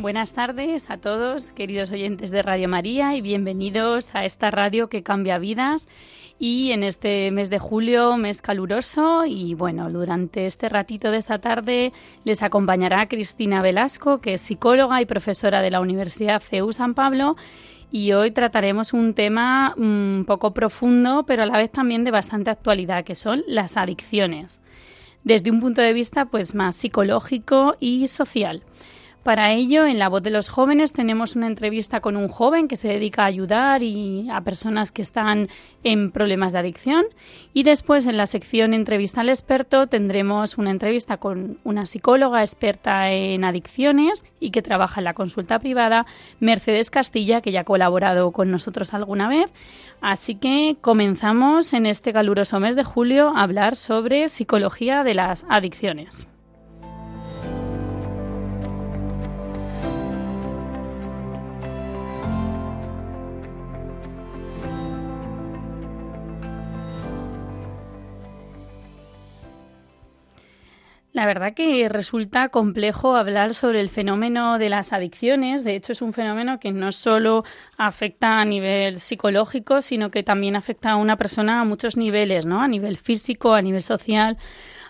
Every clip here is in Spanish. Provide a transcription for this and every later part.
Buenas tardes a todos, queridos oyentes de Radio María, y bienvenidos a esta radio que cambia vidas. Y en este mes de julio, mes caluroso, y bueno, durante este ratito de esta tarde les acompañará Cristina Velasco, que es psicóloga y profesora de la Universidad CEU San Pablo. Y hoy trataremos un tema un poco profundo, pero a la vez también de bastante actualidad, que son las adicciones, desde un punto de vista pues más psicológico y social. Para ello, en La Voz de los Jóvenes tenemos una entrevista con un joven que se dedica a ayudar y a personas que están en problemas de adicción. Y después, en la sección Entrevista al experto, tendremos una entrevista con una psicóloga experta en adicciones y que trabaja en la consulta privada, Mercedes Castilla, que ya ha colaborado con nosotros alguna vez. Así que comenzamos en este caluroso mes de julio a hablar sobre psicología de las adicciones. La verdad que resulta complejo hablar sobre el fenómeno de las adicciones. De hecho, es un fenómeno que no solo afecta a nivel psicológico, sino que también afecta a una persona a muchos niveles, ¿no? A nivel físico, a nivel social,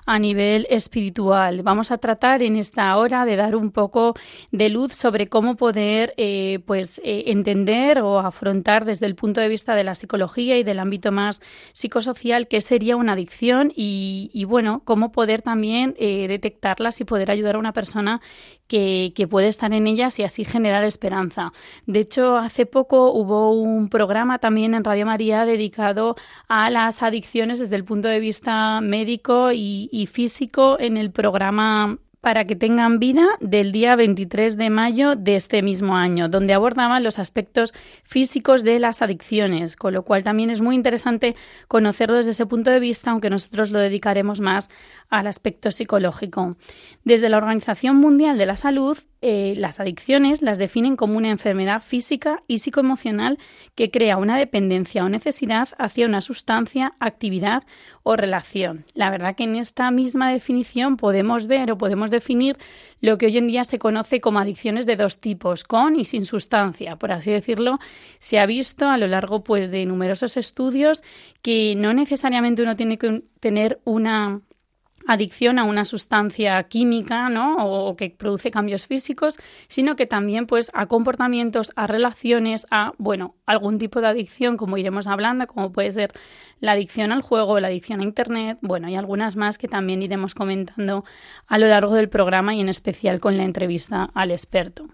a nivel espiritual. Vamos a tratar en esta hora de dar un poco de luz sobre cómo poder eh, pues, eh, entender o afrontar desde el punto de vista de la psicología y del ámbito más psicosocial qué sería una adicción y, bueno, cómo poder también eh, detectarlas y poder ayudar a una persona que, puede estar en ellas y así generar esperanza. De hecho, hace poco hubo un programa también en Radio María dedicado a las adicciones desde el punto de vista médico y físico en el programa para que tengan vida del día 23 de mayo de este mismo año, donde abordaban los aspectos físicos de las adicciones, con lo cual también es muy interesante conocerlo desde ese punto de vista, aunque nosotros lo dedicaremos más al aspecto psicológico. Desde la Organización Mundial de la Salud, eh, las adicciones las definen como una enfermedad física y psicoemocional que crea una dependencia o necesidad hacia una sustancia, actividad o relación. La verdad que en esta misma definición podemos ver o podemos definir lo que hoy en día se conoce como adicciones de dos tipos, con y sin sustancia. Por así decirlo, se ha visto a lo largo pues, de numerosos estudios que no necesariamente uno tiene que tener una adicción a una sustancia química, ¿no? O, que produce cambios físicos, sino que también, pues, a comportamientos, a relaciones, a, bueno, algún tipo de adicción, como iremos hablando, como puede ser la adicción al juego, la adicción a Internet, bueno, y algunas más que también iremos comentando a lo largo del programa y en especial con la entrevista al experto.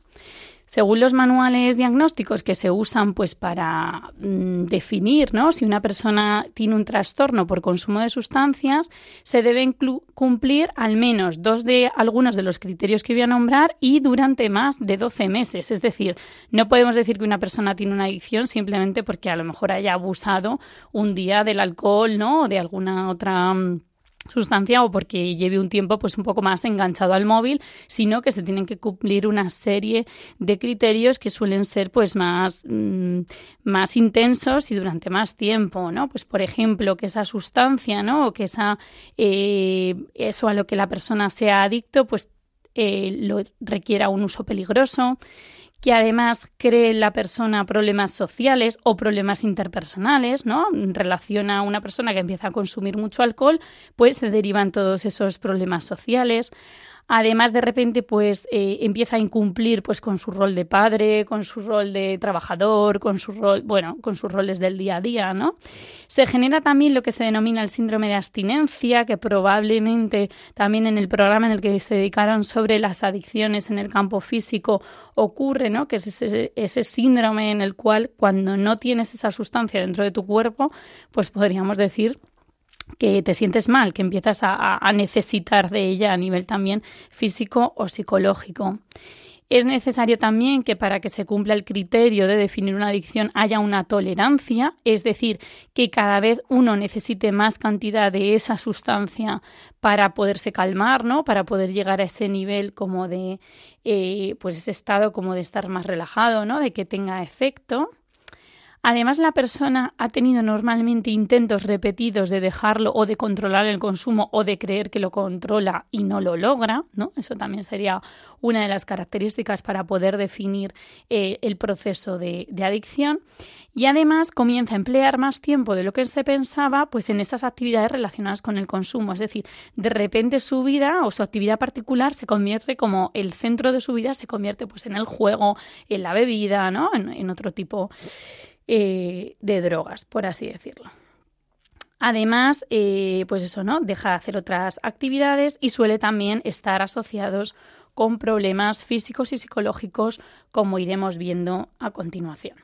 Según los manuales diagnósticos que se usan pues para mm, definir ¿no? si una persona tiene un trastorno por consumo de sustancias, se deben cumplir al menos dos de algunos de los criterios que voy a nombrar y durante más de 12 meses. Es decir, no podemos decir que una persona tiene una adicción simplemente porque a lo mejor haya abusado un día del alcohol ¿no? o de alguna otra mm, sustancia o porque lleve un tiempo pues un poco más enganchado al móvil, sino que se tienen que cumplir una serie de criterios que suelen ser pues más, mm, más intensos y durante más tiempo, ¿no? Pues por ejemplo, que esa sustancia, ¿no? O que esa eh, eso a lo que la persona sea adicto, pues eh, lo requiera un uso peligroso, que además cree la persona problemas sociales o problemas interpersonales, ¿no? En relación a una persona que empieza a consumir mucho alcohol, pues se derivan todos esos problemas sociales. Además, de repente, pues eh, empieza a incumplir pues con su rol de padre, con su rol de trabajador, con su rol, bueno, con sus roles del día a día, ¿no? Se genera también lo que se denomina el síndrome de abstinencia, que probablemente también en el programa en el que se dedicaron sobre las adicciones en el campo físico ocurre, ¿no? Que es ese, ese síndrome en el cual cuando no tienes esa sustancia dentro de tu cuerpo, pues podríamos decir que te sientes mal, que empiezas a, necesitar de ella a nivel también físico o psicológico. Es necesario también que para que se cumpla el criterio de definir una adicción haya una tolerancia, es decir, que cada vez uno necesite más cantidad de esa sustancia para poderse calmar, ¿no? Para poder llegar a ese nivel como de, eh, pues ese estado como de estar más relajado, ¿no? De que tenga efecto. Además, la persona ha tenido normalmente intentos repetidos de dejarlo o de controlar el consumo o de creer que lo controla y no lo logra, ¿no? Eso también sería una de las características para poder definir eh, el proceso de, adicción. Y además comienza a emplear más tiempo de lo que se pensaba, pues en esas actividades relacionadas con el consumo. Es decir, de repente su vida o su actividad particular se convierte como el centro de su vida se convierte pues en el juego, en la bebida, ¿no? En, en otro tipo eh, de drogas, por así decirlo. Además, eh, pues eso, ¿no? Deja de hacer otras actividades y suele también estar asociados con problemas físicos y psicológicos, como iremos viendo a continuación.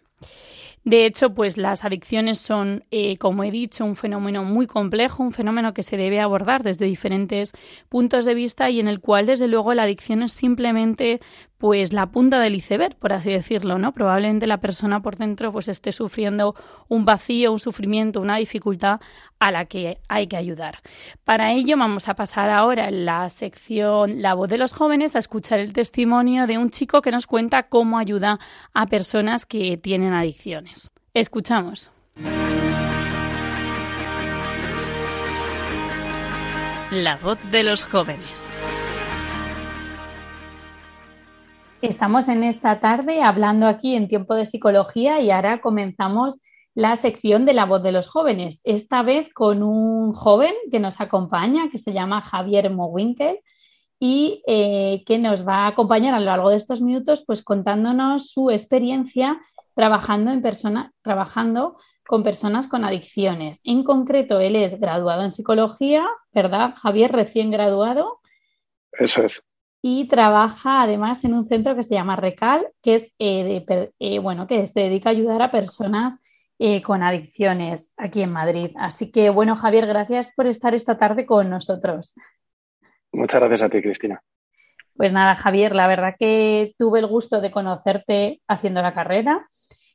De hecho, pues las adicciones son, eh, como he dicho, un fenómeno muy complejo, un fenómeno que se debe abordar desde diferentes puntos de vista y en el cual, desde luego, la adicción es simplemente pues la punta del iceberg, por así decirlo, ¿no? Probablemente la persona por dentro pues esté sufriendo un vacío, un sufrimiento, una dificultad a la que hay que ayudar. Para ello vamos a pasar ahora en la sección La voz de los jóvenes a escuchar el testimonio de un chico que nos cuenta cómo ayuda a personas que tienen adicciones. Escuchamos. La voz de los jóvenes. Estamos en esta tarde hablando aquí en tiempo de psicología y ahora comenzamos la sección de la voz de los jóvenes, esta vez con un joven que nos acompaña, que se llama Javier Mowinkel y eh, que nos va a acompañar a lo largo de estos minutos, pues contándonos su experiencia trabajando en persona, trabajando con personas con adicciones. En concreto, él es graduado en psicología, ¿verdad, Javier? Recién graduado. Eso es y trabaja además en un centro que se llama Recal, que es eh, eh, bueno, que se dedica a ayudar a personas eh, con adicciones aquí en Madrid. Así que bueno, Javier, gracias por estar esta tarde con nosotros. Muchas gracias a ti, Cristina. Pues nada, Javier, la verdad que tuve el gusto de conocerte haciendo la carrera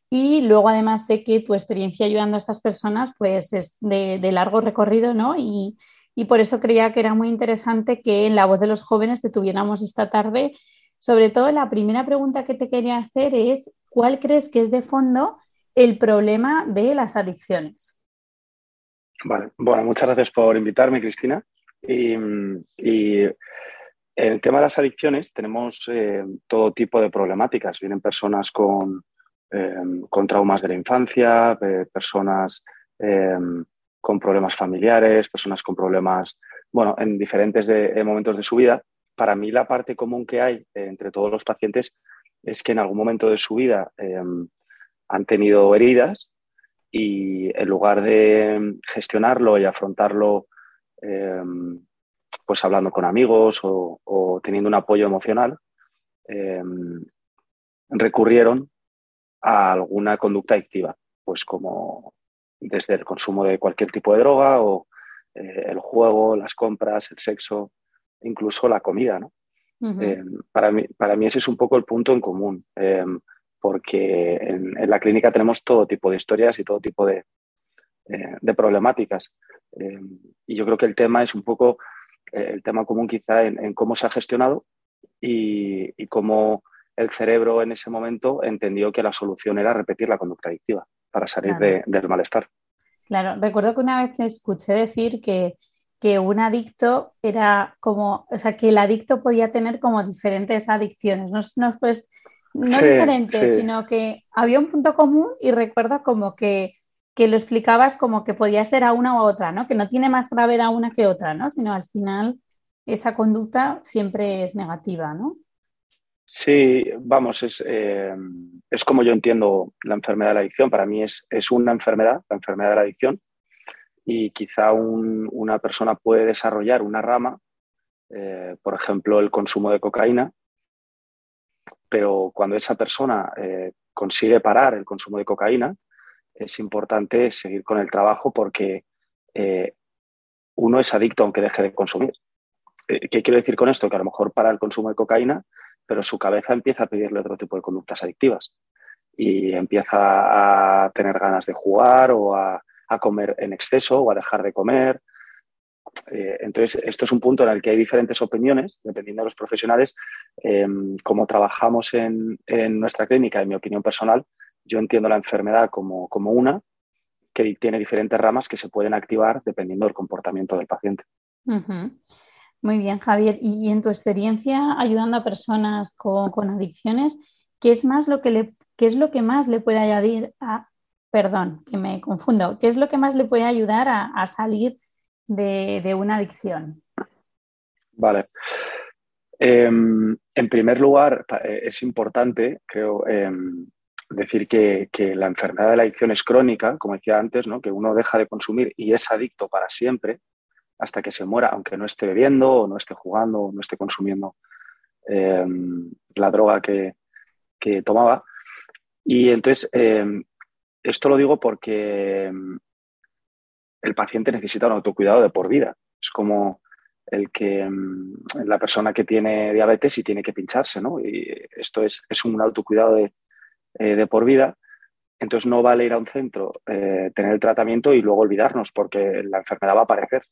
y luego además sé que tu experiencia ayudando a estas personas pues es de, de largo recorrido, ¿no? Y, y por eso creía que era muy interesante que en la voz de los jóvenes te tuviéramos esta tarde. Sobre todo, la primera pregunta que te quería hacer es, ¿cuál crees que es de fondo el problema de las adicciones? Vale, bueno, muchas gracias por invitarme, Cristina. Y, en el tema de las adicciones tenemos eh, todo tipo de problemáticas. Vienen personas con, eh, traumas de la infancia, eh, personas con problemas familiares, personas con problemas, bueno, en diferentes momentos de su vida. Para mí la parte común que hay eh, entre todos los pacientes es que en algún momento de su vida em, han tenido heridas y en lugar de gestionarlo y afrontarlo em, pues hablando con amigos o, teniendo un apoyo emocional, em, recurrieron a alguna conducta adictiva, pues como desde el consumo de cualquier tipo de droga o eh, el juego, las compras, el sexo, incluso la comida. ¿no? Eh, para, mí, para mí ese es un poco el punto en común, eh, porque en, la clínica tenemos todo tipo de historias y todo tipo de, de problemáticas. y yo creo que el tema es un poco el tema común quizá en, cómo se ha gestionado y, y cómo el cerebro en ese momento entendió que la solución era repetir la conducta adictiva para salir del malestar. Claro, recuerdo que una vez te escuché decir que, que un adicto era como, o sea, que el adicto podía tener como diferentes adicciones, no, no, pues, no diferentes, sino que había un punto común y recuerdo como que, que, lo explicabas como que podía ser a una u otra, ¿no? Que no tiene más gravedad una que otra, ¿no? Sino al final esa conducta siempre es negativa, ¿no? Sí, vamos, eh, es, como yo entiendo la enfermedad de la adicción. Para mí es, una enfermedad, la enfermedad de la adicción, y quizá una persona puede desarrollar una rama, eh, por ejemplo, el consumo de cocaína, pero cuando esa persona eh, consigue parar el consumo de cocaína, es importante seguir con el trabajo porque uno es adicto aunque deje de consumir. ¿Qué quiero decir con esto? Que a lo mejor para el consumo de cocaína pero su cabeza empieza a pedirle otro tipo de conductas adictivas y empieza a tener ganas de jugar o a, comer en exceso o a dejar de comer. Eh, entonces, esto es un punto en el que hay diferentes opiniones, dependiendo de los profesionales. Em, como trabajamos en, nuestra clínica, en mi opinión personal, yo entiendo la enfermedad como, como una que tiene diferentes ramas que se pueden activar dependiendo del comportamiento del paciente. Muy bien, Javier. Y en tu experiencia ayudando a personas con, adicciones, ¿qué es más lo que le, qué es lo que más le puede añadir a, perdón, que me confundo, qué es lo que más le puede ayudar a, salir de, una adicción? Vale. Em, en primer lugar, eh, es importante, creo, em, decir que, la enfermedad de la adicción es crónica, como decía antes, ¿no? que uno deja de consumir y es adicto para siempre hasta que se muera, aunque no esté bebiendo o no esté jugando o no esté consumiendo em, la droga que, tomaba. Y entonces, em, esto lo digo porque em, el paciente necesita un autocuidado de por vida. Es como el que la persona que tiene diabetes y tiene que pincharse, ¿no? Y esto es, es un autocuidado de, eh, de por vida. Entonces no vale ir a un centro, eh, tener el tratamiento y luego olvidarnos porque la enfermedad va a aparecer.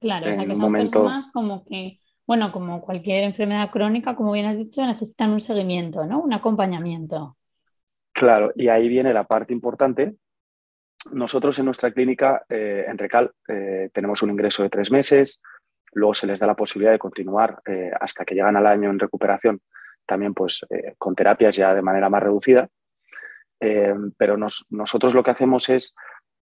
Claro, o sea que son personas como que, bueno, como cualquier enfermedad crónica, como bien has dicho, necesitan un seguimiento, ¿no? Un acompañamiento. Claro, y ahí viene la parte importante. Nosotros en nuestra clínica, eh, en Recal, tenemos un ingreso de tres meses, luego se les da la posibilidad de continuar hasta que llegan al año en recuperación también pues, eh, con terapias ya de manera más reducida. Eh, pero nosotros lo que hacemos es,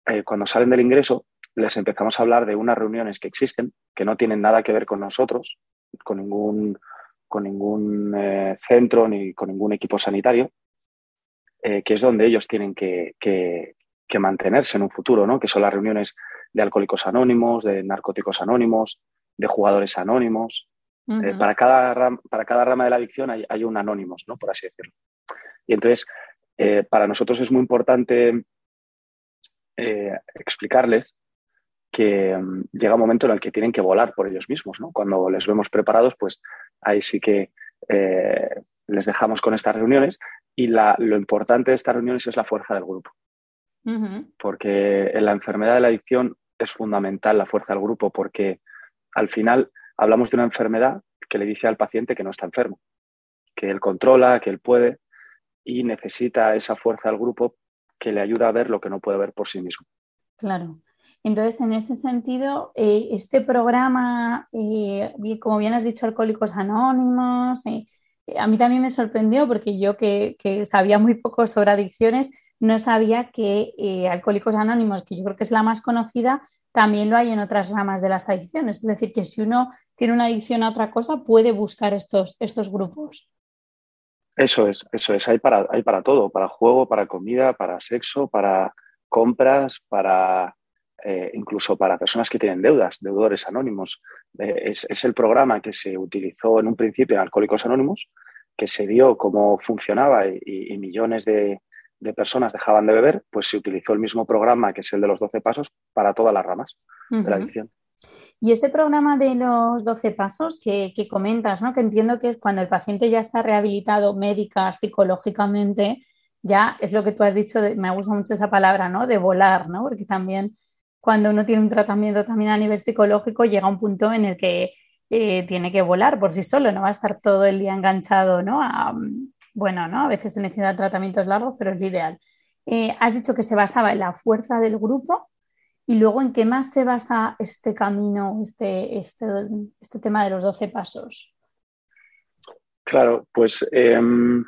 eh, cuando salen del ingreso, les empezamos a hablar de unas reuniones que existen, que no tienen nada que ver con nosotros, con ningún, con ningún centro ni con ningún equipo sanitario, que es donde ellos tienen que, que, mantenerse en un futuro, ¿no? que son las reuniones de alcohólicos anónimos, de narcóticos anónimos, de jugadores anónimos, eh, para, cada rama, para cada rama de la adicción hay, un anónimos, ¿no? por así decirlo. Y entonces, eh, para nosotros es muy importante eh, explicarles que mm, llega un momento en el que tienen que volar por ellos mismos. ¿no? Cuando les vemos preparados, pues ahí sí que les dejamos con estas reuniones y lo importante de estas reuniones es la fuerza del grupo. Porque en la enfermedad de la adicción es fundamental la fuerza del grupo porque al final hablamos de una enfermedad que le dice al paciente que no está enfermo, que él controla, que él puede y necesita esa fuerza del grupo que le ayuda a ver lo que no puede ver por sí mismo. Claro. Entonces, en ese sentido, eh, este programa, eh, como bien has dicho, Alcohólicos Anónimos, eh, a mí también me sorprendió porque yo que, que, sabía muy poco sobre adicciones, no sabía que Alcohólicos Anónimos, que yo creo que es la más conocida, también lo hay en otras ramas de las adicciones. Es decir, que si uno tiene una adicción a otra cosa, puede buscar estos, estos grupos. Eso es, eso es. Hay para, hay para todo, para juego, para comida, para sexo, para compras, para eh, incluso para personas que tienen deudas, deudores anónimos. Eh, es, el programa que se utilizó en un principio en Alcohólicos Anónimos, que se vio cómo funcionaba y millones de, de personas dejaban de beber, pues se utilizó el mismo programa, que es el de los 12 pasos, para todas las ramas de la adicción. Y este programa de los 12 pasos que, comentas, ¿no? que entiendo que es cuando el paciente ya está rehabilitado médica, psicológicamente, ya es lo que tú has dicho, me gusta mucho esa palabra, ¿no? de volar, ¿no? porque también cuando uno tiene un tratamiento también a nivel psicológico llega un punto en el que eh, tiene que volar por sí solo, no va a estar todo el día enganchado ¿no? bueno, ¿no? A veces se necesitan tratamientos largos, pero es lo ideal. Eh, has dicho que se basaba en la fuerza del grupo y luego en qué más se basa este camino, este, este, este tema de los 12 pasos. Claro, pues em,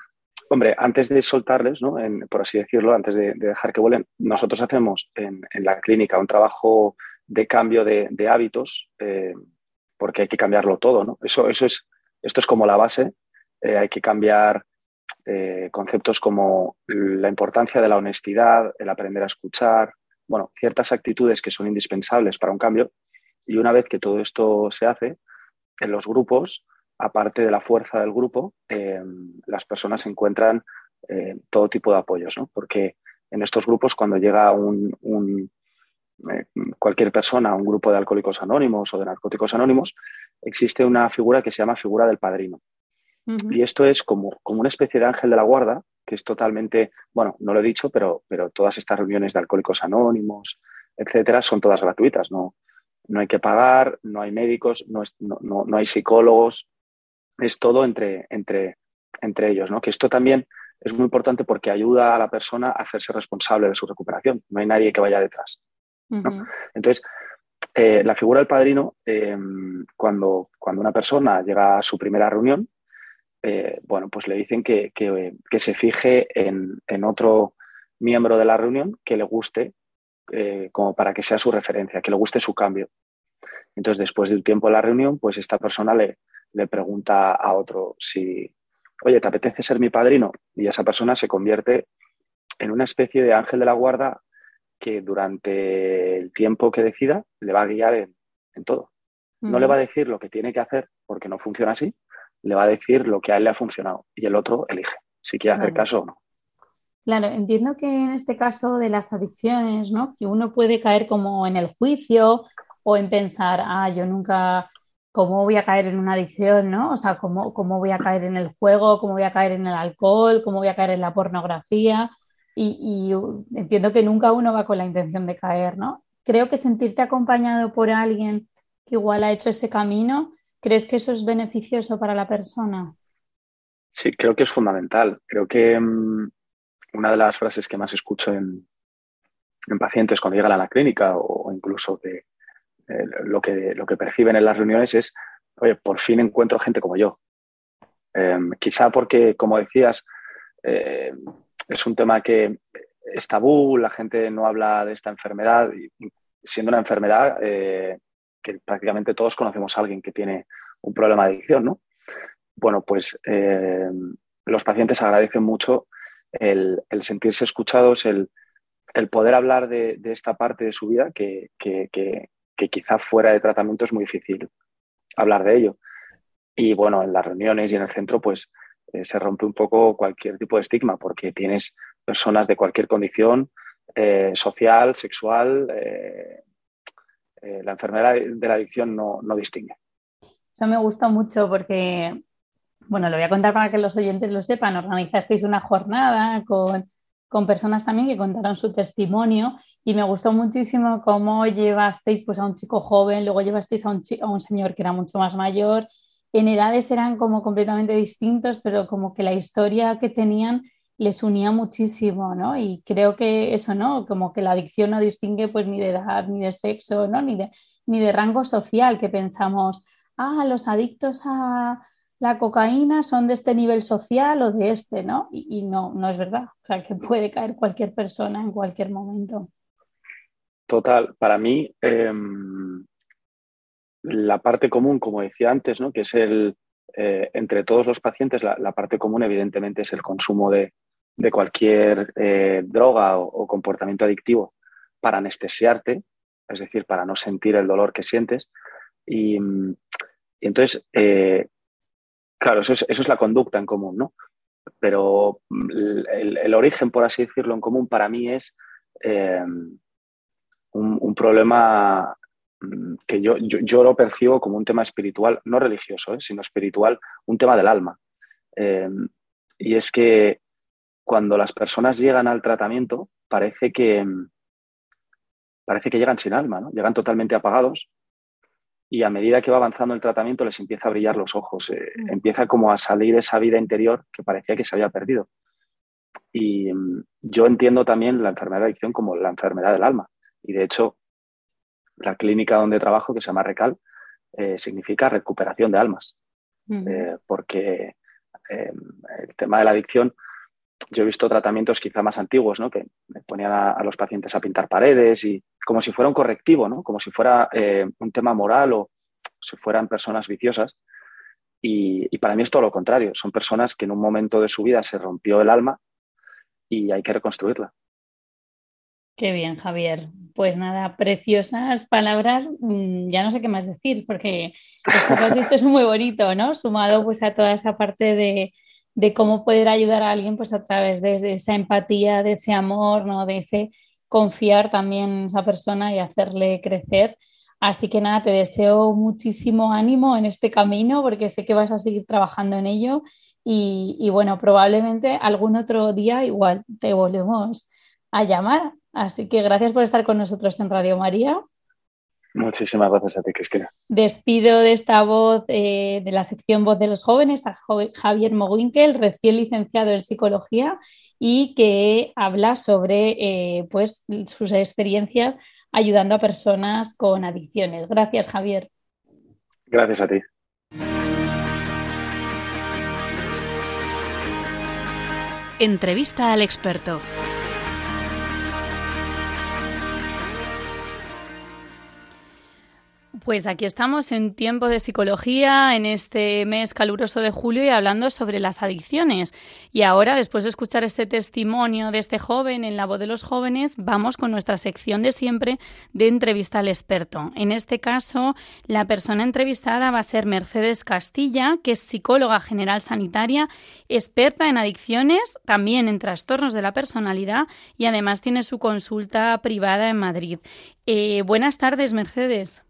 hombre, antes de soltarles, ¿no? por así decirlo, antes de, dejar que vuelen, nosotros hacemos en, la clínica un trabajo de cambio de, hábitos, eh, porque hay que cambiarlo todo, ¿no? Eso, eso es, esto es como la base, eh, hay que cambiar eh, conceptos como la importancia de la honestidad, el aprender a escuchar, bueno, ciertas actitudes que son indispensables para un cambio. Y una vez que todo esto se hace, en los grupos, aparte de la fuerza del grupo, eh, las personas encuentran eh, todo tipo de apoyos, ¿no? Porque en estos grupos, cuando llega un, cualquier persona a un grupo de alcohólicos anónimos o de narcóticos anónimos, existe una figura que se llama figura del padrino. Y esto es como, como una especie de ángel de la guarda, que es totalmente, bueno, no lo he dicho, pero, pero todas estas reuniones de alcohólicos anónimos, etcétera, son todas gratuitas, no, no hay que pagar, no hay médicos, no, no, no, hay psicólogos, es todo entre, entre, entre ellos, ¿no? Que esto también es muy importante porque ayuda a la persona a hacerse responsable de su recuperación. No hay nadie que vaya detrás. Entonces, eh, la figura del padrino, eh, cuando, cuando una persona llega a su primera reunión, eh, bueno, pues le dicen que, que, se fije en, en, otro miembro de la reunión que le guste, como para que sea su referencia, que le guste su cambio. Entonces, después del tiempo de la reunión, pues esta persona le, le pregunta a otro si, oye, ¿te apetece ser mi padrino? Y esa persona se convierte en una especie de ángel de la guarda que durante el tiempo que decida le va a guiar en, todo. No le va a decir lo que tiene que hacer porque no funciona así, le va a decir lo que a él le ha funcionado y el otro elige si quiere hacer caso o no. Claro, entiendo que en este caso de las adicciones, ¿no? Que uno puede caer como en el juicio o en pensar, ah, yo nunca cómo voy a caer en una adicción, ¿no? O sea, cómo, cómo voy a caer en el juego, cómo voy a caer en el alcohol, cómo voy a caer en la pornografía. Y, entiendo que nunca uno va con la intención de caer, ¿no? Creo que sentirte acompañado por alguien que igual ha hecho ese camino, ¿crees que eso es beneficioso para la persona? Sí, creo que es fundamental. Creo que mm, una de las frases que más escucho en, en pacientes cuando llegan a la clínica o incluso de, eh, lo, que, lo que perciben en las reuniones es, oye, por fin encuentro gente como yo. Em, quizá porque, como decías, eh, es un tema que es tabú, la gente no habla de esta enfermedad, siendo una enfermedad eh, que prácticamente todos conocemos a alguien que tiene un problema de adicción, ¿no? Bueno, pues los pacientes agradecen mucho el, sentirse escuchados, el, poder hablar de, esta parte de su vida que quizá fuera de tratamiento es muy difícil hablar de ello. Y bueno, en las reuniones y en el centro, pues eh, se rompe un poco cualquier tipo de estigma, porque tienes personas de cualquier condición eh, social, sexual. Eh, la enfermedad de la adicción no, no distingue. Eso me gusta mucho porque, bueno, lo voy a contar para que los oyentes lo sepan. Organizasteis una jornada con con personas también que contaron su testimonio y me gustó muchísimo cómo llevasteis pues, a un chico joven, luego llevasteis a un, señor que era mucho más mayor. En edades eran como completamente distintos, pero como que la historia que tenían les unía muchísimo, ¿no? Y creo que eso, ¿no? Como que la adicción no distingue pues ni de edad, ni de sexo, ¿no? Ni de, ni de rango social, que pensamos, ah, los adictos a, la cocaína son de este nivel social o de este, ¿no? Y, no, no es verdad. O sea, que puede caer cualquier persona en cualquier momento. Total, para mí, em, la parte común, como decía antes, ¿no? que es el, eh, entre todos los pacientes, la, parte común evidentemente es el consumo de, cualquier eh, droga o, comportamiento adictivo para anestesiarte, es decir, para no sentir el dolor que sientes. Y, y entonces, eh, Claro, eso es, la conducta en común, ¿no? Pero mm, el, origen, por así decirlo, en común para mí es eh, un, problema mm, que yo, yo, lo percibo como un tema espiritual, no religioso, ¿eh? sino espiritual, un tema del alma. Eh, y es que cuando las personas llegan al tratamiento, parece que, parece que llegan sin alma, ¿no? Llegan totalmente apagados y a medida que va avanzando el tratamiento les empieza a brillar los ojos, eh, mm. empieza como a salir esa vida interior que parecía que se había perdido. Y mm, yo entiendo también la enfermedad de adicción como la enfermedad del alma. Y de hecho, la clínica donde trabajo, que se llama Recal, eh, significa recuperación de almas. Mm. Eh, porque el tema de la adicción, yo he visto tratamientos quizá más antiguos, ¿no? que ponían a, los pacientes a pintar paredes y como si fuera un correctivo, ¿no? como si fuera eh, un tema moral o si fueran personas viciosas. Y, para mí es todo lo contrario, son personas que en un momento de su vida se rompió el alma y hay que reconstruirla. Qué bien, Javier. Pues nada, preciosas palabras. Mm, ya no sé qué más decir, porque lo que has dicho es muy bonito, ¿no? Sumado pues a toda esa parte de, de cómo poder ayudar a alguien pues a través de, esa empatía, de ese amor, ¿no? de ese confiar también en esa persona y hacerle crecer. Así que nada, te deseo muchísimo ánimo en este camino porque sé que vas a seguir trabajando en ello y, bueno, probablemente algún otro día igual te volvemos a llamar. Así que gracias por estar con nosotros en Radio María. Muchísimas gracias a ti, Cristina. Despido de esta voz eh, de la sección Voz de los Jóvenes a Javier Moguinkel, recién licenciado en Psicología y que habla sobre eh, pues, sus experiencias ayudando a personas con adicciones. Gracias, Javier. Gracias a ti. Entrevista al experto. Pues aquí estamos en tiempo de psicología, en este mes caluroso de julio y hablando sobre las adicciones. Y ahora, después de escuchar este testimonio de este joven en la voz de los jóvenes, vamos con nuestra sección de siempre de entrevista al experto. En este caso, la persona entrevistada va a ser Mercedes Castilla, que es psicóloga general sanitaria, experta en adicciones, también en trastornos de la personalidad y además tiene su consulta privada en Madrid. Eh, buenas tardes, Mercedes.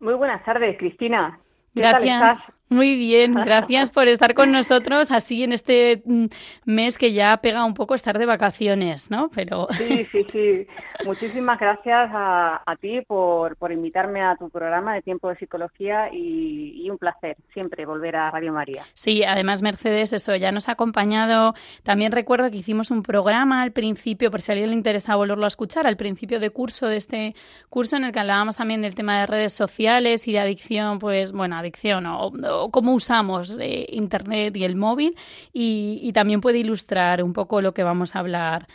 Muy buenas tardes, Cristina. Gracias. Muy bien, gracias por estar con nosotros así en este mm, mes que ya pega un poco estar de vacaciones, ¿no? Pero... Sí, sí, sí. Muchísimas gracias a, ti por, invitarme a tu programa de Tiempo de Psicología y, un placer siempre volver a Radio María. Sí, además Mercedes, eso ya nos ha acompañado. También recuerdo que hicimos un programa al principio, por si a alguien le interesa volverlo a escuchar, al principio de curso de este curso en el que hablábamos también del tema de redes sociales y de adicción, pues bueno, adicción o cómo usamos eh, Internet y el móvil y, también puede ilustrar un poco lo que vamos a hablar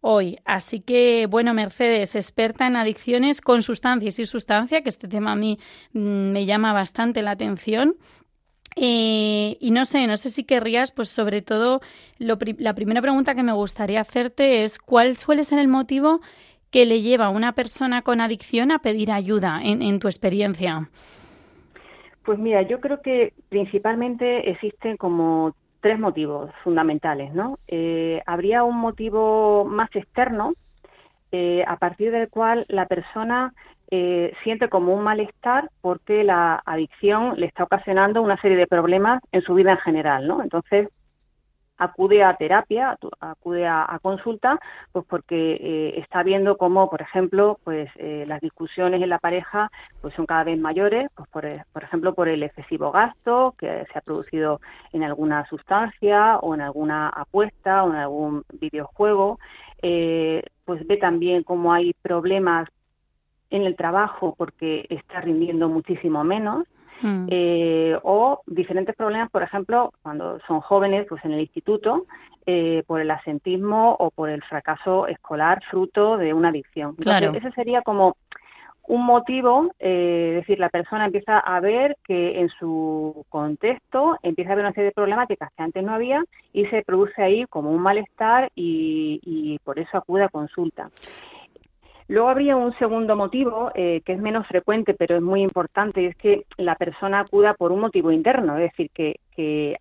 hoy. Así que, bueno, Mercedes, experta en adicciones con sustancias y sustancia, que este tema a mí mm, me llama bastante la atención. Eh, y no sé, no sé si querrías, pues sobre todo, la primera pregunta que me gustaría hacerte es, ¿cuál suele ser el motivo que le lleva a una persona con adicción a pedir ayuda en tu experiencia? Pues mira, yo creo que principalmente existen como tres motivos fundamentales, ¿no? Eh, habría un motivo más externo eh, a partir del cual la persona eh, siente como un malestar porque la adicción le está ocasionando una serie de problemas en su vida en general, ¿no? Entonces, acude a terapia, acude a, consulta, pues porque eh, está viendo cómo, por ejemplo, pues eh, las discusiones en la pareja pues son cada vez mayores, pues por, por, ejemplo por el excesivo gasto que se ha producido en alguna sustancia o en alguna apuesta o en algún videojuego, eh, pues ve también cómo hay problemas en el trabajo porque está rindiendo muchísimo menos Mm. Eh, o diferentes problemas, por ejemplo, cuando son jóvenes, pues en el instituto, eh, por el asentismo o por el fracaso escolar fruto de una adicción. claro. ese sería como un motivo, eh, es decir, la persona empieza a ver que en su contexto empieza a haber una serie de problemas que antes no había y se produce ahí como un malestar y, y por eso acude a consulta. Luego habría un segundo motivo eh, que es menos frecuente, pero es muy importante, y es que la persona acuda por un motivo interno, es decir, que,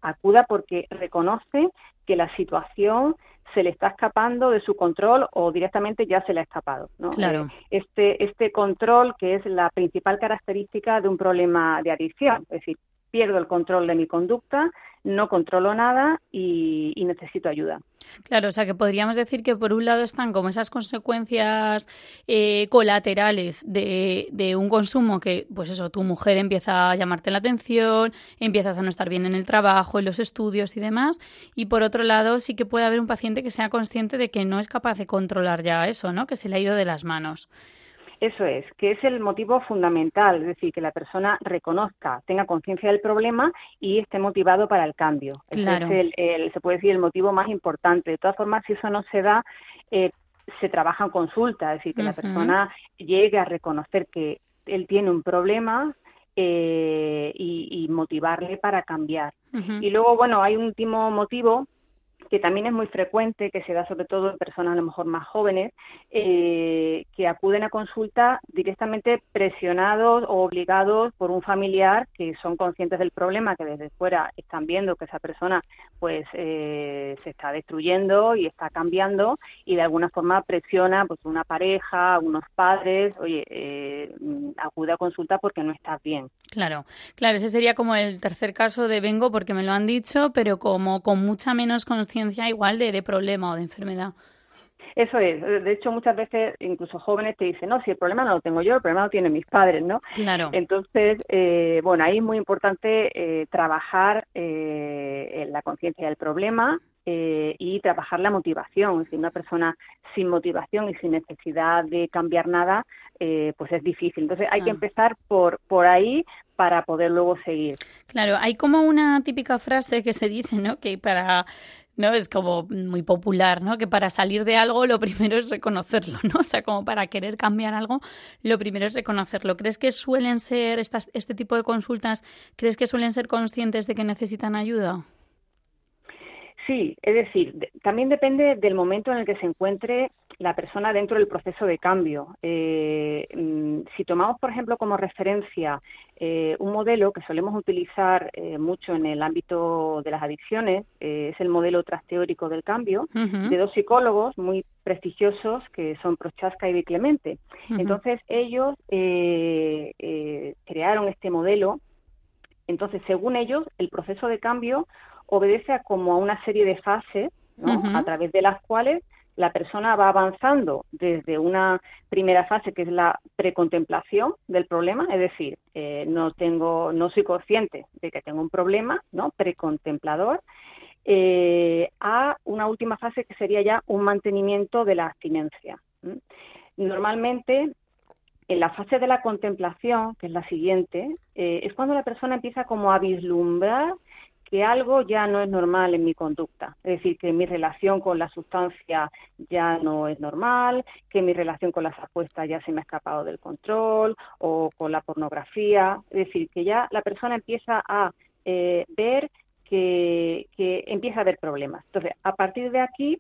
acuda porque reconoce que la situación se le está escapando de su control o directamente ya se le ha escapado. Claro. Eh, este, este control que es la principal característica de un problema de adicción, es decir, pierdo el control de mi conducta, no controlo nada y, necesito ayuda. Claro, o sea que podríamos decir que por un lado están como esas consecuencias eh, colaterales de, de, un consumo que, pues eso, tu mujer empieza a llamarte la atención, empiezas a no estar bien en el trabajo, en los estudios y demás, y por otro lado sí que puede haber un paciente que sea consciente de que no es capaz de controlar ya eso, ¿no? Que se le ha ido de las manos. Eso es, que es el motivo fundamental, es decir, que la persona reconozca, tenga conciencia del problema y esté motivado para el cambio. Claro. es el, se puede decir, el motivo más importante. De todas formas, si eso no se da, eh, se trabaja en consulta, es decir, que la persona llegue a reconocer que él tiene un problema, eh, y, motivarle para cambiar. Y luego, bueno, hay un último motivo que también es muy frecuente, que se da sobre todo en personas a lo mejor más jóvenes, eh, que acuden a consulta directamente presionados o obligados por un familiar que son conscientes del problema, que desde fuera están viendo que esa persona pues eh, se está destruyendo y está cambiando y de alguna forma presiona pues una pareja, unos padres, oye, eh, acude a consulta porque no estás bien. Claro, claro, ese sería como el tercer caso de vengo porque me lo han dicho, pero como con mucha menos conciencia igual de, de problema o de enfermedad. Eso es. De hecho, muchas veces, incluso jóvenes te dicen, no, si el problema no lo tengo yo, el problema lo tienen mis padres, ¿no? Claro. Entonces, eh, bueno, ahí es muy importante eh, trabajar eh, en la conciencia del problema y trabajar la motivación. Si una persona sin motivación y sin necesidad de cambiar nada, pues es difícil. Entonces, hay que empezar por, por ahí para poder luego seguir. Claro, hay como una típica frase que se dice, ¿no? Que para ¿no? Es como muy popular, ¿no? Que para salir de algo lo primero es reconocerlo, ¿no? O sea, como para querer cambiar algo, lo primero es reconocerlo. ¿Crees que suelen ser estas, este tipo de consultas, crees que suelen ser conscientes de que necesitan ayuda? Sí, es decir, también depende del momento en el que se encuentre la persona dentro del proceso de cambio. Eh, mm, si tomamos, por ejemplo, como referencia eh, un modelo que solemos utilizar eh, mucho en el ámbito de las adicciones, es el modelo trasteórico del cambio, de dos psicólogos muy prestigiosos que son Prochaska y Clemente. Entonces, ellos crearon este modelo. Entonces, según ellos, el proceso de cambio obedece a como a una serie de fases, a través de las cuales la persona va avanzando desde una primera fase que es la precontemplación del problema, es decir, eh, no tengo, no soy consciente de que tengo un problema, ¿no? Precontemplador, eh, a una última fase que sería ya un mantenimiento de la abstinencia. Normalmente en la fase de la contemplación, que es la siguiente, eh, es cuando la persona empieza como a vislumbrar que algo ya no es normal en mi conducta, es decir, que mi relación con la sustancia ya no es normal, que mi relación con las apuestas ya se me ha escapado del control o con la pornografía, es decir, que ya la persona empieza a eh, ver que, empieza a haber problemas. Entonces, a partir de aquí,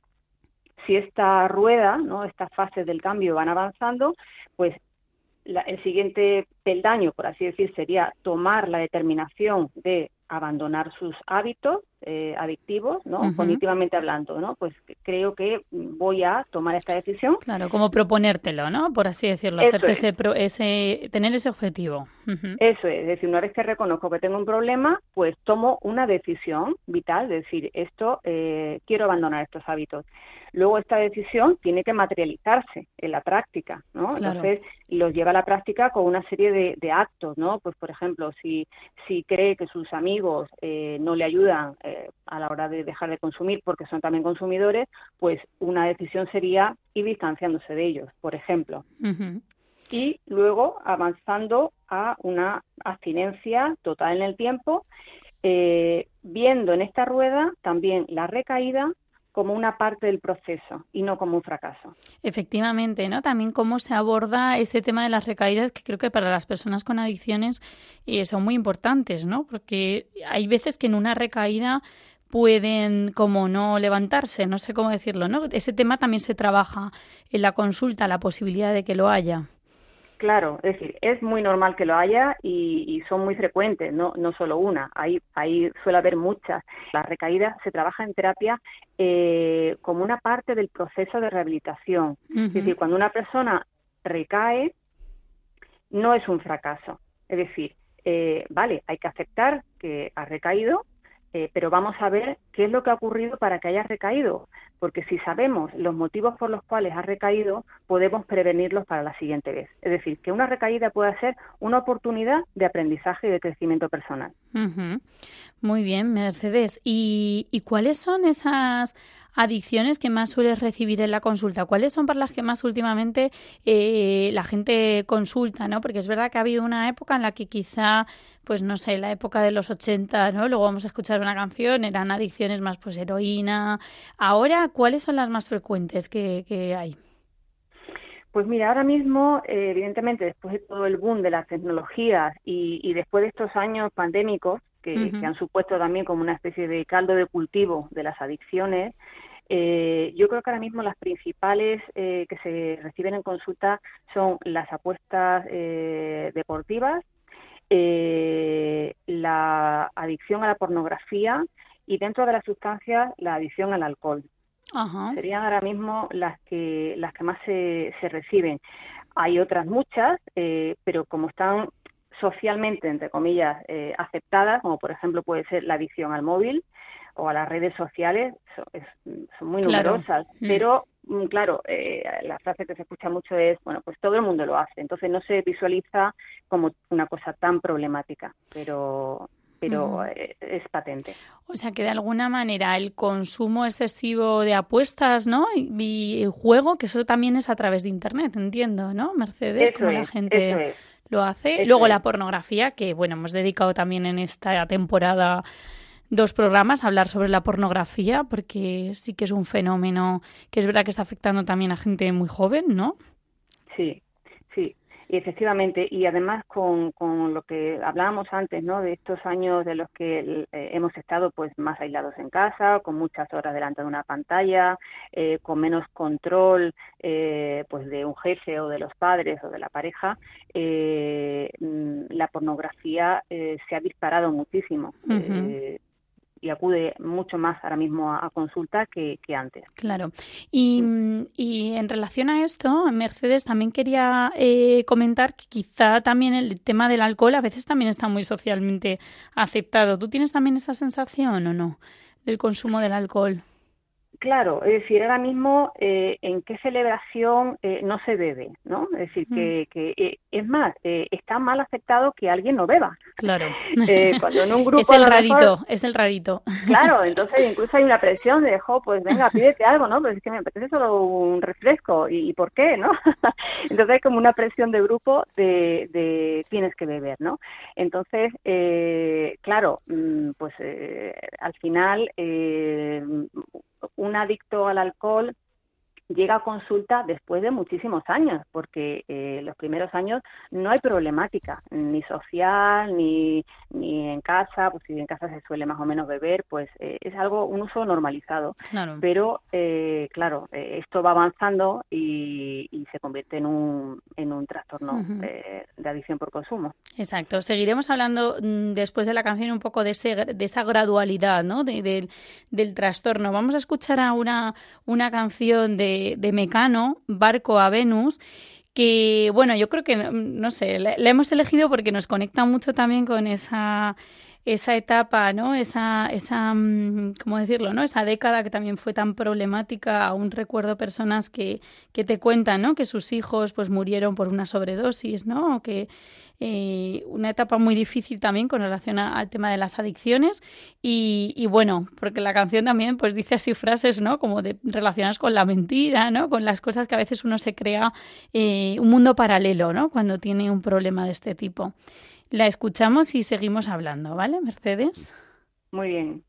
si esta rueda, ¿no? estas fases del cambio van avanzando, pues el siguiente peldaño, por así decir, sería tomar la determinación de abandonar sus hábitos eh, adictivos, ¿no? Cognitivamente hablando, ¿no? Pues creo que voy a tomar esta decisión. Claro, como proponértelo, ¿no? Por así decirlo, hacerte ese, ese, tener ese objetivo. Eso es, es decir, una vez que reconozco que tengo un problema, pues tomo una decisión vital, es decir, esto, eh, quiero abandonar estos hábitos. Luego esta decisión tiene que materializarse en la práctica, ¿no? Entonces los lleva a la práctica con una serie de, actos, ¿no? Pues por ejemplo, si, si cree que sus amigos eh, no le ayudan eh, a la hora de dejar de consumir porque son también consumidores, pues una decisión sería ir distanciándose de ellos, por ejemplo. Y luego avanzando a una abstinencia total en el tiempo, eh, viendo en esta rueda también la recaída como una parte del proceso y no como un fracaso. Efectivamente, ¿no? También cómo se aborda ese tema de las recaídas, que creo que para las personas con adicciones eh, son muy importantes, ¿no? Porque hay veces que en una recaída pueden como no levantarse, no sé cómo decirlo, ¿no? Ese tema también se trabaja en la consulta, la posibilidad de que lo haya. Claro, es decir, es muy normal que lo haya y, son muy frecuentes, no, no solo una, ahí, ahí suele haber muchas. La recaída se trabaja en terapia eh, como una parte del proceso de rehabilitación. Es decir, cuando una persona recae, no es un fracaso. Es decir, eh, vale, hay que aceptar que ha recaído, eh, pero vamos a ver qué es lo que ha ocurrido para que haya recaído, porque si sabemos los motivos por los cuales ha recaído, podemos prevenirlos para la siguiente vez. Es decir, que una recaída puede ser una oportunidad de aprendizaje y de crecimiento personal. Muy bien, Mercedes. ¿Y, ¿Y cuáles son esas adicciones que más sueles recibir en la consulta? ¿Cuáles son para las que más últimamente eh, la gente consulta? ¿no? Porque es verdad que ha habido una época en la que quizá, pues no sé, la época de los 80, ¿no? Luego vamos a escuchar una canción, eran adicciones más pues heroína. Ahora, ¿cuáles son las más frecuentes que, que hay? Pues mira, ahora mismo, eh, evidentemente, después de todo el boom de las tecnologías y, y después de estos años pandémicos, que, han supuesto también como una especie de caldo de cultivo de las adicciones. Eh, yo creo que ahora mismo las principales eh, que se reciben en consulta son las apuestas deportivas, la adicción a la pornografía y dentro de las sustancias la adicción al alcohol. Serían ahora mismo las que las que más se, se reciben. Hay otras muchas, pero como están socialmente, entre comillas, eh, aceptadas, como por ejemplo puede ser la adicción al móvil o a las redes sociales, son, muy numerosas, mm. pero mm, claro, eh, la frase que se escucha mucho es, bueno, pues todo el mundo lo hace, entonces no se visualiza como una cosa tan problemática, pero pero eh, es patente. O sea que de alguna manera el consumo excesivo de apuestas, ¿no? Y, juego, que eso también es a través de internet, entiendo, ¿no? Mercedes, como la gente lo hace. Luego la pornografía, que bueno, hemos dedicado también en esta temporada dos programas a hablar sobre la pornografía, porque sí que es un fenómeno que es verdad que está afectando también a gente muy joven, ¿no? Sí. Y efectivamente, y además con, con lo que hablábamos antes, ¿no? De estos años de los que eh, hemos estado pues más aislados en casa, con muchas horas delante de una pantalla, eh, con menos control eh, pues de un jefe o de los padres o de la pareja, mm, la pornografía se ha disparado muchísimo y acude mucho más ahora mismo a, consulta que, antes. Claro. Y, y, en relación a esto, Mercedes, también quería eh, comentar que quizá también el tema del alcohol a veces también está muy socialmente aceptado. ¿Tú tienes también esa sensación o no del consumo del alcohol? Claro, es decir, ahora mismo eh, en qué celebración eh, no se bebe, ¿no? Es decir, que, que eh, es más, está mal aceptado que alguien no beba. Claro. cuando en un grupo es el rarito, es el rarito. Claro, entonces incluso hay una presión de, jo, pues venga, pídete algo, ¿no? Pues es que me apetece solo un refresco, ¿y, por qué, no? entonces hay como una presión de grupo de, de tienes que beber, ¿no? Entonces, claro, mm, pues al final un adicto al alcohol llega a consulta después de muchísimos años, porque eh, los primeros años no hay problemática, ni social, ni, ni en casa, pues si en casa se suele más o menos beber, pues eh, es algo, un uso normalizado. Pero, eh, claro, eh, esto va avanzando y, y, se convierte en un, en un trastorno de adicción por consumo. Exacto. Seguiremos hablando mm, después de la canción un poco de, ese, de esa gradualidad, ¿no? De, del trastorno. Vamos a escuchar a una, una canción de de, Mecano, Barco a Venus, que bueno, yo creo que, no sé, la, hemos elegido porque nos conecta mucho también con esa esa etapa, ¿no? Esa, esa, mm, ¿cómo decirlo, no? Esa década que también fue tan problemática. Aún recuerdo personas que, que te cuentan, ¿no? Que sus hijos, pues, murieron por una sobredosis, ¿no? Que eh, una etapa muy difícil también con relación al tema de las adicciones y, bueno, porque la canción también pues dice así frases, ¿no? Como de, relacionadas con la mentira, ¿no? Con las cosas que a veces uno se crea eh, un mundo paralelo, ¿no? Cuando tiene un problema de este tipo. La escuchamos y seguimos hablando, ¿vale, Mercedes? Muy bien.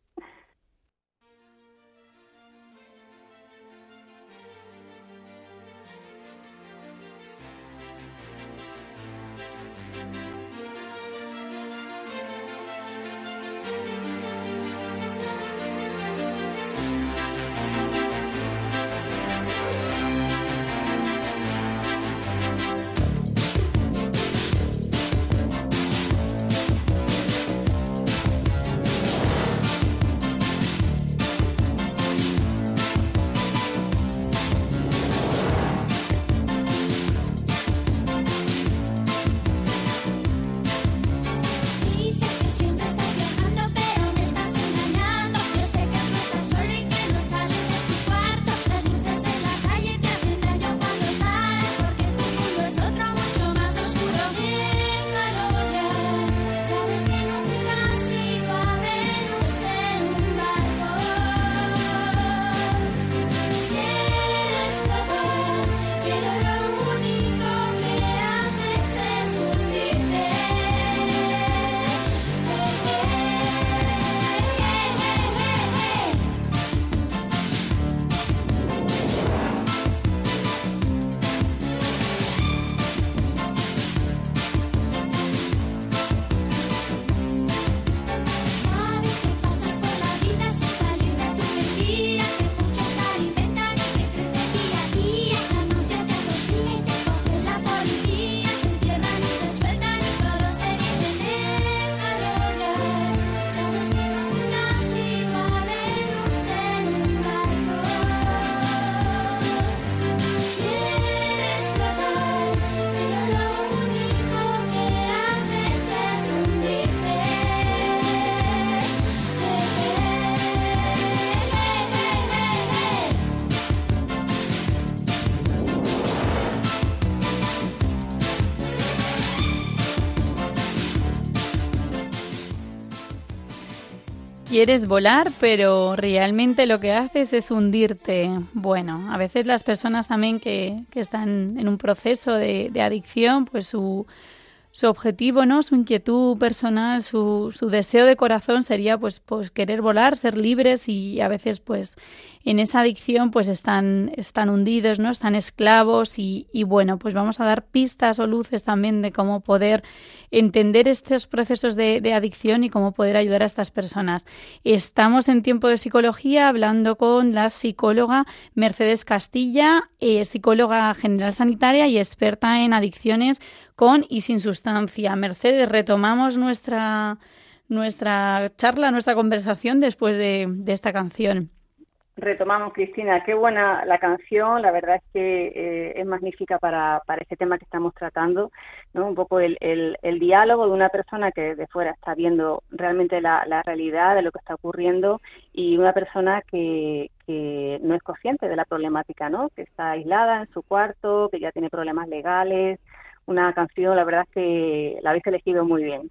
Quieres volar, pero realmente lo que haces es hundirte. Bueno, a veces las personas también que, que están en un proceso de, de adicción, pues su, su objetivo, ¿no? Su inquietud personal, su, su deseo de corazón sería pues, pues querer volar, ser libres y a veces pues en esa adicción pues están, están hundidos, ¿no? Están esclavos y, y bueno, pues vamos a dar pistas o luces también de cómo poder entender estos procesos de, de, adicción y cómo poder ayudar a estas personas. Estamos en tiempo de psicología hablando con la psicóloga Mercedes Castilla, eh, psicóloga general sanitaria y experta en adicciones con y sin sustancia. Mercedes, retomamos nuestra, nuestra charla, nuestra conversación después de, esta canción. Retomamos, Cristina. Qué buena la canción. La verdad es que eh, es magnífica para, para este tema que estamos tratando. ¿no? Un poco el, el, el, diálogo de una persona que de fuera está viendo realmente la, la, realidad de lo que está ocurriendo y una persona que, que no es consciente de la problemática, ¿no? que está aislada en su cuarto, que ya tiene problemas legales. Una canción, la verdad que la habéis elegido muy bien.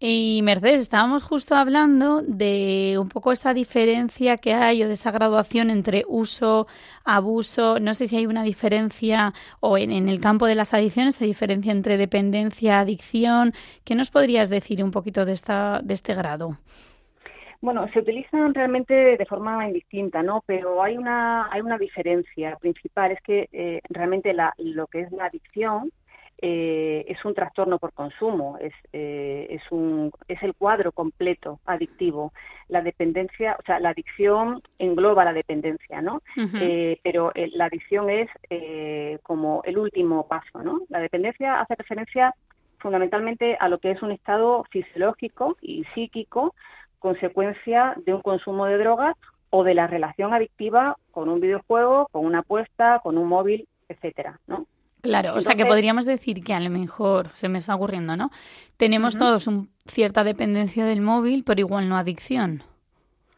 Y Mercedes, estábamos justo hablando de un poco esa diferencia que hay o de esa graduación entre uso, abuso. No sé si hay una diferencia o en, en el campo de las adicciones, esa diferencia entre dependencia, adicción. ¿Qué nos podrías decir un poquito de, esta, de este grado? Bueno, se utilizan realmente de forma indistinta, ¿no? Pero hay una hay una diferencia principal es que eh, realmente la, lo que es la adicción eh, es un trastorno por consumo, es, eh, es, un, es el cuadro completo adictivo. La dependencia, o sea, la adicción engloba la dependencia, ¿no? Uh -huh. eh, pero la adicción es eh, como el último paso, ¿no? La dependencia hace referencia fundamentalmente a lo que es un estado fisiológico y psíquico consecuencia de un consumo de drogas o de la relación adictiva con un videojuego, con una apuesta, con un móvil, etcétera, ¿no? Claro, Entonces, o sea que podríamos decir que a lo mejor se me está ocurriendo, ¿no? Tenemos uh -huh. todos un, cierta dependencia del móvil, pero igual no adicción.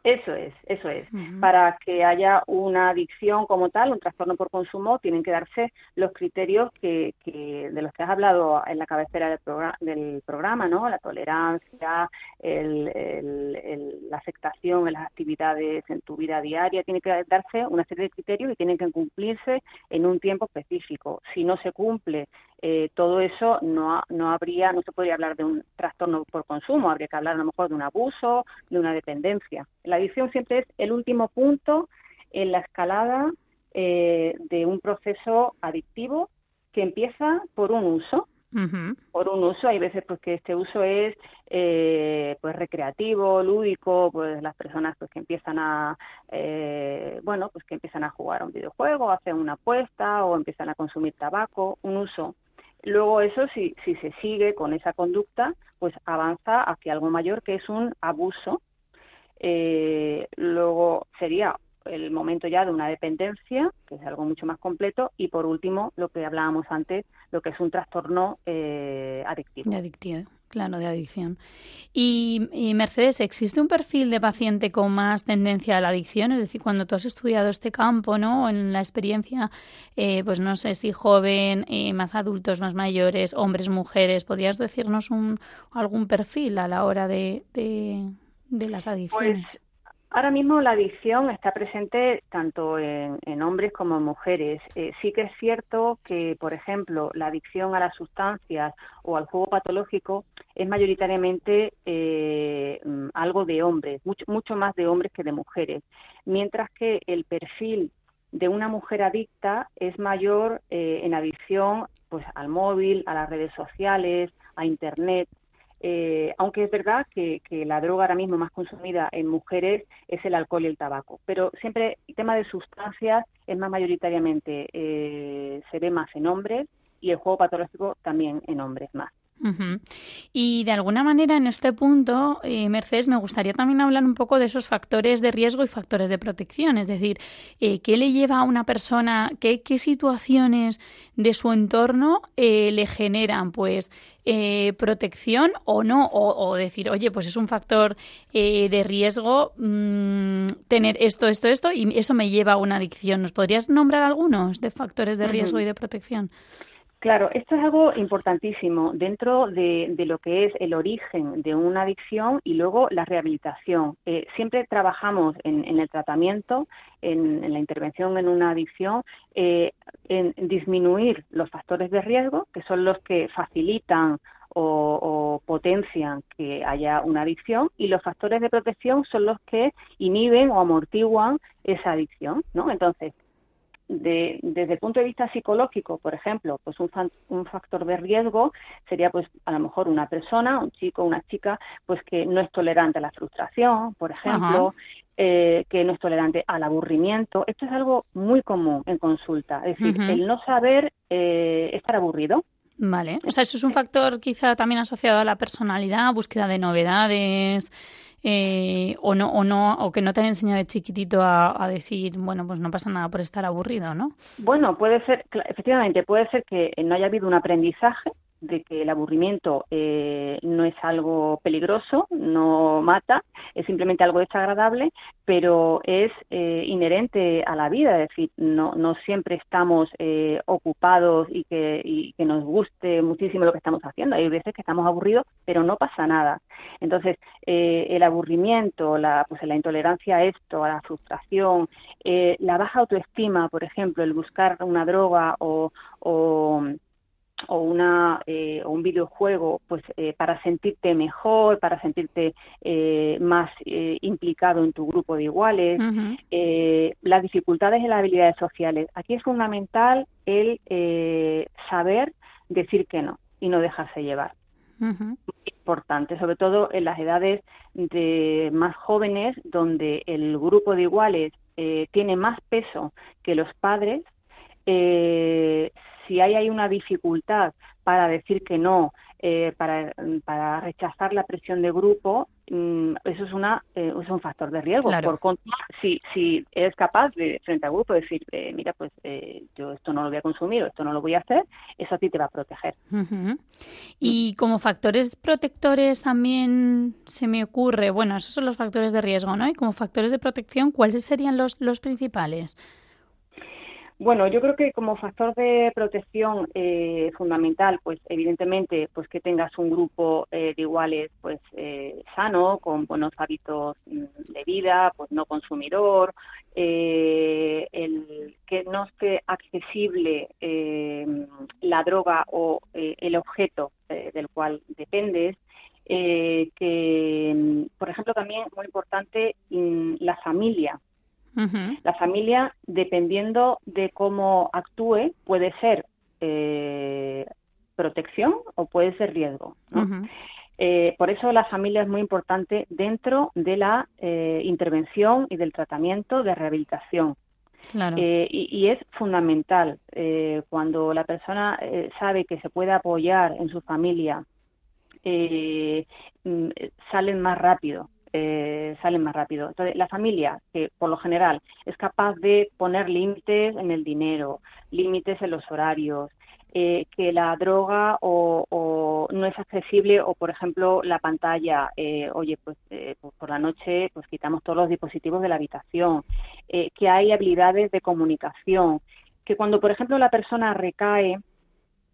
Eso es, eso es. Uh -huh. Para que haya una adicción como tal, un trastorno por consumo, tienen que darse los criterios que, que de los que has hablado en la cabecera del, programa, del programa ¿no? La tolerancia, el, el, el, la afectación en las actividades en tu vida diaria, tiene que darse una serie de criterios y tienen que cumplirse en un tiempo específico. Si no se cumple eh, todo eso no, no habría, no se podría hablar de un trastorno por consumo, habría que hablar a lo mejor de un abuso, de una dependencia. La adicción siempre es el último punto en la escalada eh, de un proceso adictivo que empieza por un uso. Uh -huh. Por un uso, hay veces pues que este uso es eh, pues recreativo, lúdico, pues las personas pues que empiezan a eh, bueno pues que empiezan a jugar a un videojuego, hacen una apuesta o empiezan a consumir tabaco, un uso Luego eso, si, si se sigue con esa conducta, pues avanza hacia algo mayor que es un abuso. Eh, luego sería el momento ya de una dependencia, que es algo mucho más completo, y por último, lo que hablábamos antes, lo que es un trastorno eh, adictivo. Adictivo claro, de adicción. Y, Mercedes, ¿existe un perfil de paciente con más tendencia a la adicción? Es decir, cuando tú has estudiado este campo, ¿no? En la experiencia, eh, pues no sé si joven, eh, más adultos, más mayores, hombres, mujeres, ¿podrías decirnos un, algún perfil a la hora de, de, de las adicciones? Pues Ahora mismo la adicción está presente tanto en, hombres como en mujeres. Eh, sí que es cierto que, por ejemplo, la adicción a las sustancias o al juego patológico es mayoritariamente eh, algo de hombres, mucho, mucho más de hombres que de mujeres, mientras que el perfil de una mujer adicta es mayor eh, en adicción pues, al móvil, a las redes sociales, a Internet. Eh, aunque es verdad que, que, la droga ahora mismo más consumida en mujeres es el alcohol y el tabaco, pero siempre el tema de sustancias es más mayoritariamente, eh, se ve más en hombres y el juego patológico también en hombres más. Uh -huh. Y de alguna manera en este punto, eh, Mercedes, me gustaría también hablar un poco de esos factores de riesgo y factores de protección. Es decir, eh, ¿qué le lleva a una persona, qué, qué situaciones de su entorno eh, le generan pues protección o no? O, o, decir, oye, pues es un factor de riesgo mmm, tener esto, esto, esto y eso me lleva a una adicción. ¿Nos podrías nombrar algunos de factores de riesgo uh -huh. y de protección? Claro, esto es algo importantísimo dentro de, lo que es el origen de una adicción y luego la rehabilitación. Eh, siempre trabajamos en, el tratamiento, en, la intervención en una adicción, eh, en disminuir los factores de riesgo, que son los que facilitan o, potencian que haya una adicción y los factores de protección son los que inhiben o amortiguan esa adicción, ¿no? Entonces, desde el punto de vista psicológico, por ejemplo, pues un, un, factor de riesgo sería pues a lo mejor una persona, un chico, una chica, pues que no es tolerante a la frustración, por ejemplo, eh, que no es tolerante al aburrimiento. Esto es algo muy común en consulta, es decir, el no saber eh, estar aburrido. Vale, o sea, eso es un factor quizá también asociado a la personalidad, búsqueda de novedades, eh, o no o no o que no te han enseñado de chiquitito a, decir bueno pues no pasa nada por estar aburrido no bueno puede ser efectivamente puede ser que no haya habido un aprendizaje de que el aburrimiento eh, no es algo peligroso, no mata, es simplemente algo desagradable, pero es eh, inherente a la vida, es decir, no, siempre estamos eh, ocupados y que, y que nos guste muchísimo lo que estamos haciendo. Hay veces que estamos aburridos, pero no pasa nada. Entonces, el aburrimiento, la, pues, la intolerancia a esto, a la frustración, la baja autoestima, por ejemplo, el buscar una droga o, o o una eh, o un videojuego pues eh, para sentirte mejor para sentirte eh, más implicado en tu grupo de iguales. Las dificultades en las habilidades sociales. Aquí es fundamental el saber decir que no y no dejarse llevar. Importante sobre todo en las edades de más jóvenes donde el grupo de iguales tiene más peso que los padres eh, si hay, hay una dificultad para decir que no, eh, para, para, rechazar la presión de grupo, mm, eso es, una, eh, es un factor de riesgo. Por contra, si, si eres capaz de, frente al grupo, decir, eh, mira, pues yo esto no lo voy a consumir o esto no lo voy a hacer, eso a ti te va a proteger. Y como factores protectores también se me ocurre, bueno, esos son los factores de riesgo, ¿no? Y como factores de protección, ¿cuáles serían los, los principales? Bueno, yo creo que como factor de protección eh, fundamental, pues evidentemente, pues que tengas un grupo eh, de iguales, pues eh, sano, con buenos hábitos mm, de vida, pues no consumidor, el que no esté accesible la droga o el objeto del cual dependes, que, mm, por ejemplo, también muy importante mm, la familia, la familia, dependiendo de cómo actúe, puede ser eh, protección o puede ser riesgo. Eh, por eso la familia es muy importante dentro de la eh, intervención y del tratamiento de rehabilitación. y, es fundamental cuando la persona sabe que se puede apoyar en su familia, mm, salen más rápido eh, salen más rápido. Entonces, la familia, que por lo general es capaz de poner límites en el dinero, límites en los horarios, eh, que la droga o, no es accesible o, por ejemplo, la pantalla, eh, oye, pues, pues, por la noche pues quitamos todos los dispositivos de la habitación, que hay habilidades de comunicación, que cuando, por ejemplo, la persona recae,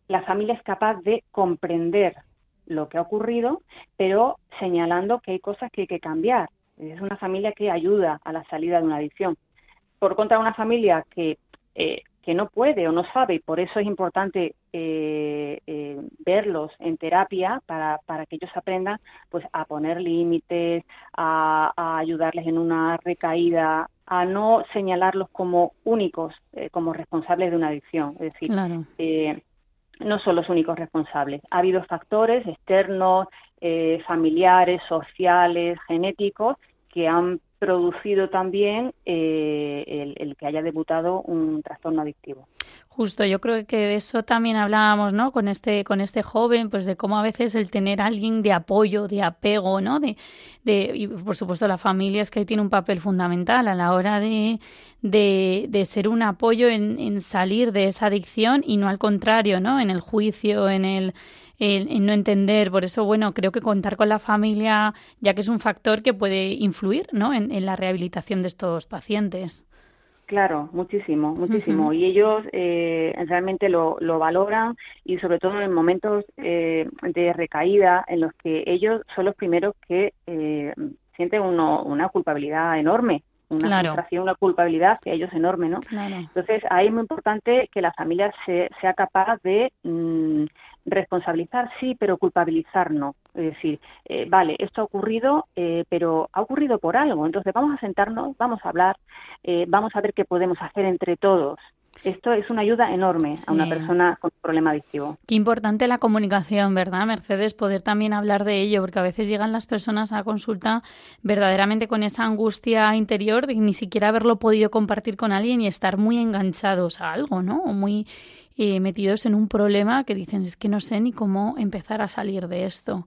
la familia es capaz de comprender lo que ha ocurrido, pero señalando que hay cosas que hay que cambiar. Es una familia que ayuda a la salida de una adicción. Por contra, una familia que, eh, que no puede o no sabe, y por eso es importante eh, eh, verlos en terapia para, para que ellos aprendan pues, a poner límites, a, ayudarles en una recaída, a no señalarlos como únicos, como responsables de una adicción. Es decir, no son los únicos responsables. Ha habido factores externos, eh, familiares, sociales, genéticos, que han producido también eh, el, que haya debutado un trastorno adictivo. Justo, yo creo que de eso también hablábamos, ¿no? Con este, con este joven, pues de cómo a veces el tener alguien de apoyo, de apego, ¿no? De, de, y por supuesto la familia es que tiene un papel fundamental a la hora de, de, de ser un apoyo en, en salir de esa adicción y no al contrario, ¿no? En el juicio, en el en, no entender. Por eso, bueno, creo que contar con la familia, ya que es un factor que puede influir ¿no? en, la rehabilitación de estos pacientes. Claro, muchísimo, muchísimo. Y ellos eh, realmente lo, lo, valoran y sobre todo en momentos eh, de recaída en los que ellos son los primeros que eh, sienten uno, una culpabilidad enorme una frustración, una culpabilidad que ellos enorme, ¿no? Entonces, ahí es muy importante que la familia sea capaz de mm, responsabilizar, sí, pero culpabilizar no. Es decir, eh, vale, esto ha ocurrido, eh, pero ha ocurrido por algo. Entonces, vamos a sentarnos, vamos a hablar, eh, vamos a ver qué podemos hacer entre todos esto es una ayuda enorme a una persona con problema adictivo. Qué importante la comunicación, ¿verdad, Mercedes? Poder también hablar de ello, porque a veces llegan las personas a consulta verdaderamente con esa angustia interior de ni siquiera haberlo podido compartir con alguien y estar muy enganchados a algo, ¿no? O muy eh, metidos en un problema que dicen es que no sé ni cómo empezar a salir de esto.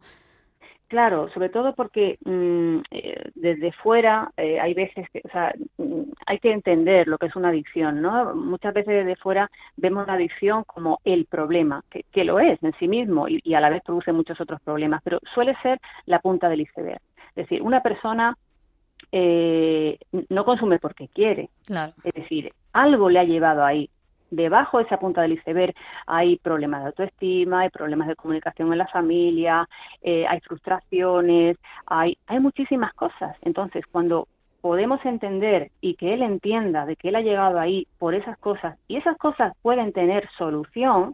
Claro, sobre todo porque mm, eh, desde fuera eh, hay veces que, o sea, mm, hay que entender lo que es una adicción, ¿no? Muchas veces desde fuera vemos la adicción como el problema, que, lo es en sí mismo y, a la vez produce muchos otros problemas, pero suele ser la punta del iceberg. Es decir, una persona eh, no consume porque quiere, claro. es decir, algo le ha llevado ahí, debajo de esa punta del iceberg hay problemas de autoestima, hay problemas de comunicación en la familia, eh, hay frustraciones, hay, hay muchísimas cosas. Entonces, cuando podemos entender y que él entienda de que él ha llegado ahí por esas cosas y esas cosas pueden tener solución,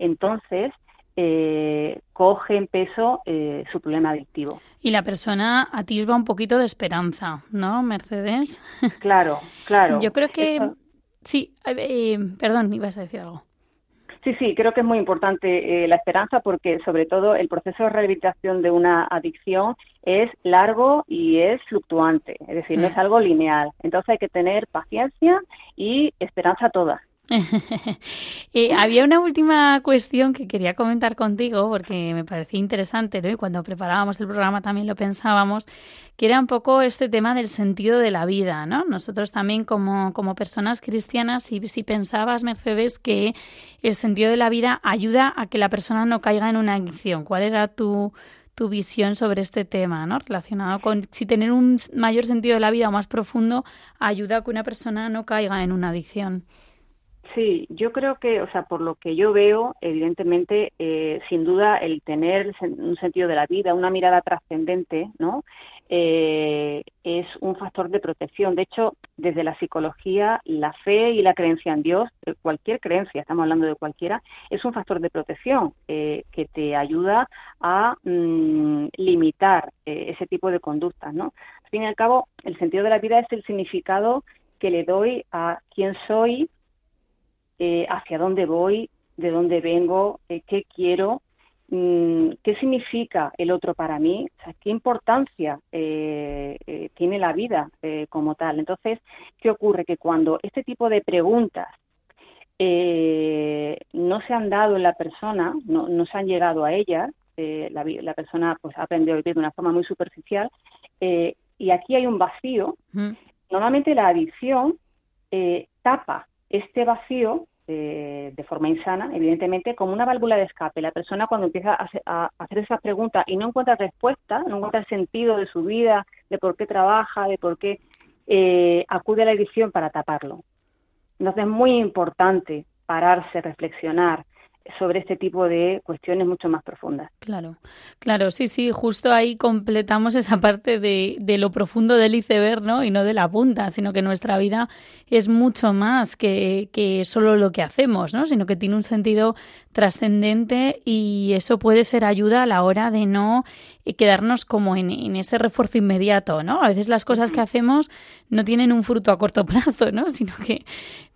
entonces eh, coge en peso eh, su problema adictivo. Y la persona atisba un poquito de esperanza, ¿no, Mercedes? Claro, claro. Yo creo que... Sí, eh, perdón, ibas a decir algo. Sí, sí, creo que es muy importante eh, la esperanza porque sobre todo el proceso de rehabilitación de una adicción es largo y es fluctuante, es decir, no mm. es algo lineal. Entonces hay que tener paciencia y esperanza toda. Eh, había una última cuestión que quería comentar contigo porque me parecía interesante, ¿no? Y cuando preparábamos el programa también lo pensábamos, que era un poco este tema del sentido de la vida, ¿no? Nosotros también como, como personas cristianas, si, si pensabas, Mercedes, que el sentido de la vida ayuda a que la persona no caiga en una adicción, ¿cuál era tu, tu visión sobre este tema, ¿no? Relacionado con si tener un mayor sentido de la vida o más profundo ayuda a que una persona no caiga en una adicción. Sí, yo creo que, o sea, por lo que yo veo, evidentemente, eh, sin duda, el tener un sentido de la vida, una mirada trascendente, ¿no? Eh, es un factor de protección. De hecho, desde la psicología, la fe y la creencia en Dios, eh, cualquier creencia, estamos hablando de cualquiera, es un factor de protección que te ayuda a mm, limitar ese tipo de conductas, ¿no? Al fin y al cabo, el sentido de la vida es el significado que le doy a quién soy, eh, hacia dónde voy, de dónde vengo, eh, qué quiero, mm, qué significa el otro para mí, qué importancia eh, tiene la vida como tal. Entonces, ¿qué ocurre? Que cuando este tipo de preguntas no se han dado en la persona, no, se han llegado a ellas, la, persona pues ha aprendido a vivir de una forma muy superficial, y aquí hay un vacío, normalmente la adicción tapa este vacío eh, de forma insana, evidentemente, como una válvula de escape. La persona cuando empieza a, hacer esas preguntas y no encuentra respuesta, no encuentra el sentido de su vida, de por qué trabaja, de por qué eh, acude a la edición para taparlo. Entonces es muy importante pararse, reflexionar, sobre este tipo de cuestiones mucho más profundas. Claro, claro, sí, sí, justo ahí completamos esa parte de, de, lo profundo del iceberg, ¿no? Y no de la punta, sino que nuestra vida es mucho más que, que solo lo que hacemos, ¿no? Sino que tiene un sentido trascendente y eso puede ser ayuda a la hora de no quedarnos como en, en, ese refuerzo inmediato, ¿no? A veces las cosas que hacemos no tienen un fruto a corto plazo, ¿no? Sino que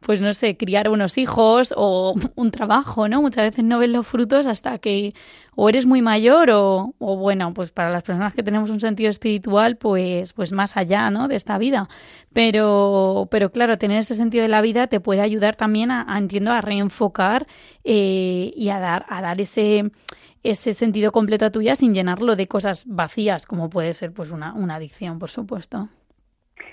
pues no sé, criar unos hijos o un trabajo, ¿no? Muchas veces no ves los frutos hasta que o eres muy mayor o, o, bueno, pues para las personas que tenemos un sentido espiritual, pues, pues más allá, ¿no? De esta vida. Pero, pero claro, tener ese sentido de la vida te puede ayudar también a, entiendo, a reenfocar eh, y a dar, a dar ese ese sentido completo tuya sin llenarlo de cosas vacías, como puede ser pues una, una adicción, por supuesto.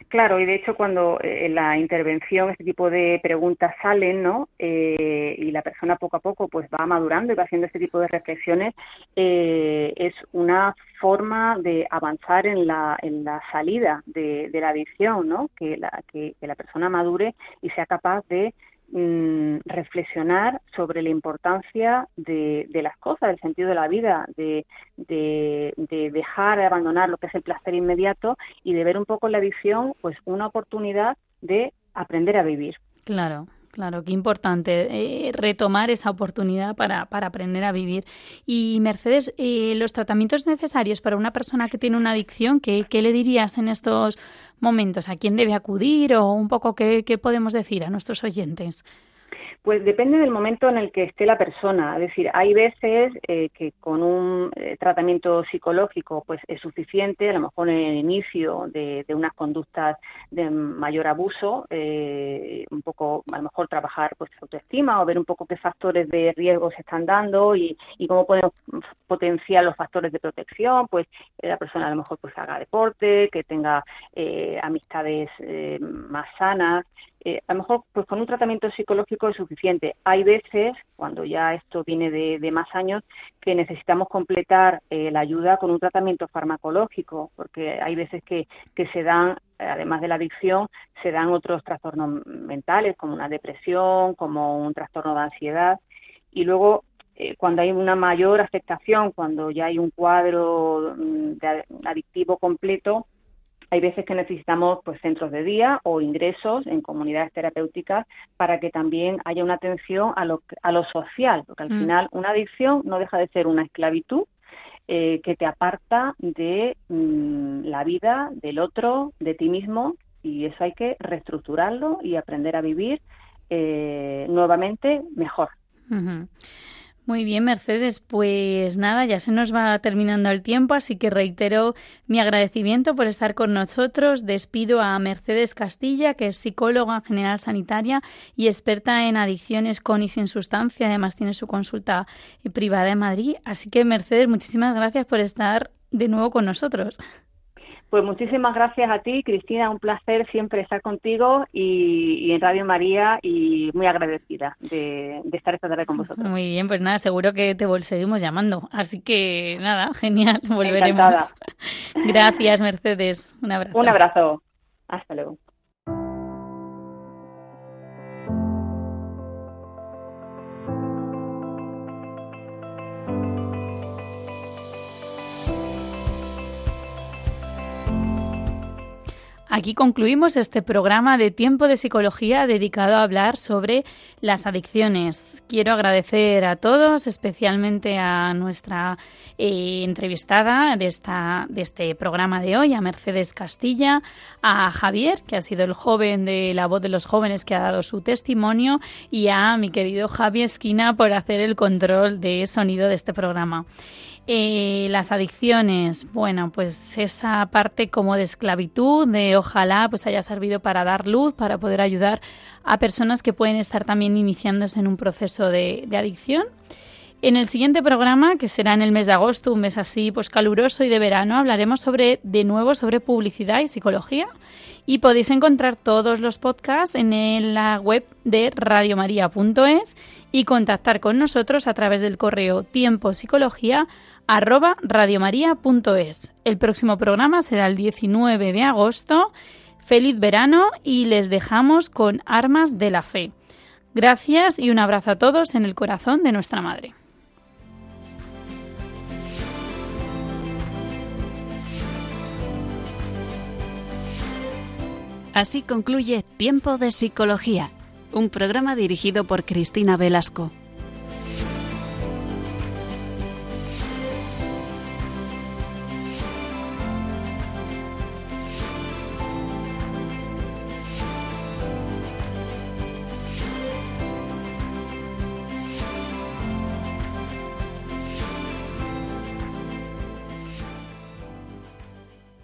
Claro, y de hecho cuando eh, en la intervención este tipo de preguntas salen, ¿no? Eh, y la persona poco a poco pues va madurando y va haciendo este tipo de reflexiones, eh, es una forma de avanzar en la, en la salida de, la adicción, ¿no? Que la, que la persona madure y sea capaz de Mm, reflexionar sobre la importancia de, las cosas, del sentido de la vida, de, de, de, dejar de abandonar lo que es el placer inmediato y de ver un poco la visión pues una oportunidad de aprender a vivir. Claro. Claro, qué importante eh, retomar esa oportunidad para, para, aprender a vivir. Y Mercedes, eh, los tratamientos necesarios para una persona que tiene una adicción, ¿qué, ¿qué, le dirías en estos momentos? ¿A quién debe acudir o un poco qué, qué podemos decir a nuestros oyentes? Pues depende del momento en el que esté la persona. Es decir, hay veces eh, que con un eh, tratamiento psicológico pues es suficiente, a lo mejor en el inicio de, unas conductas de mayor abuso, eh, un poco a lo mejor trabajar pues autoestima o ver un poco qué factores de riesgo se están dando y, y cómo podemos potenciar los factores de protección, pues la persona a lo mejor pues haga deporte, que tenga amistades más sanas, eh, a lo mejor pues con un tratamiento psicológico es suficiente. Hay veces, cuando ya esto viene de, más años, que necesitamos completar eh, la ayuda con un tratamiento farmacológico, porque hay veces que, que se dan, además de la adicción, se dan otros trastornos mentales, como una depresión, como un trastorno de ansiedad. Y luego eh, cuando hay una mayor afectación, cuando ya hay un cuadro mm, adictivo completo, hay veces que necesitamos pues centros de día o ingresos en comunidades terapéuticas para que también haya una atención a lo, a lo social, porque al mm. final una adicción no deja de ser una esclavitud eh, que te aparta de mm, la vida del otro, de ti mismo, y eso hay que reestructurarlo y aprender a vivir eh, nuevamente mejor. Muy bien, Mercedes. Pues nada, ya se nos va terminando el tiempo, así que reitero mi agradecimiento por estar con nosotros. Despido a Mercedes Castilla, que es psicóloga general sanitaria y experta en adicciones con y sin sustancia. Además, tiene su consulta privada en Madrid. Así que, Mercedes, muchísimas gracias por estar de nuevo con nosotros. Pues muchísimas gracias a ti, Cristina. Un placer siempre estar contigo y, en Radio María y muy agradecida de, estar esta tarde con vosotros. Muy bien, pues nada, seguro que te seguimos llamando. Así que nada, genial, volveremos. Gracias, Mercedes. Un abrazo. Un abrazo. Hasta luego. Aquí concluimos este programa de Tiempo de Psicología dedicado a hablar sobre las adicciones. Quiero agradecer a todos, especialmente a nuestra eh, entrevistada de, esta, de este programa de hoy, a Mercedes Castilla, a Javier, que ha sido el joven de la voz de los jóvenes que ha dado su testimonio, y a mi querido Javi Esquina por hacer el control de sonido de este programa. Eh, las adicciones, bueno, pues esa parte como de esclavitud, de ojalá pues haya servido para dar luz, para poder ayudar a personas que pueden estar también iniciándose en un proceso de, adicción. En el siguiente programa, que será en el mes de agosto, un mes así pues caluroso y de verano, hablaremos sobre de nuevo sobre publicidad y psicología. Y podéis encontrar todos los podcasts en la web de radiomaria.es y contactar con nosotros a través del correo tiempo psicología arroba radiomaria.es. El próximo programa será el 19 de agosto. Feliz verano y les dejamos con Armas de la Fe. Gracias y un abrazo a todos en el corazón de nuestra Madre. Así concluye Tiempo de Psicología, un programa dirigido por Cristina Velasco.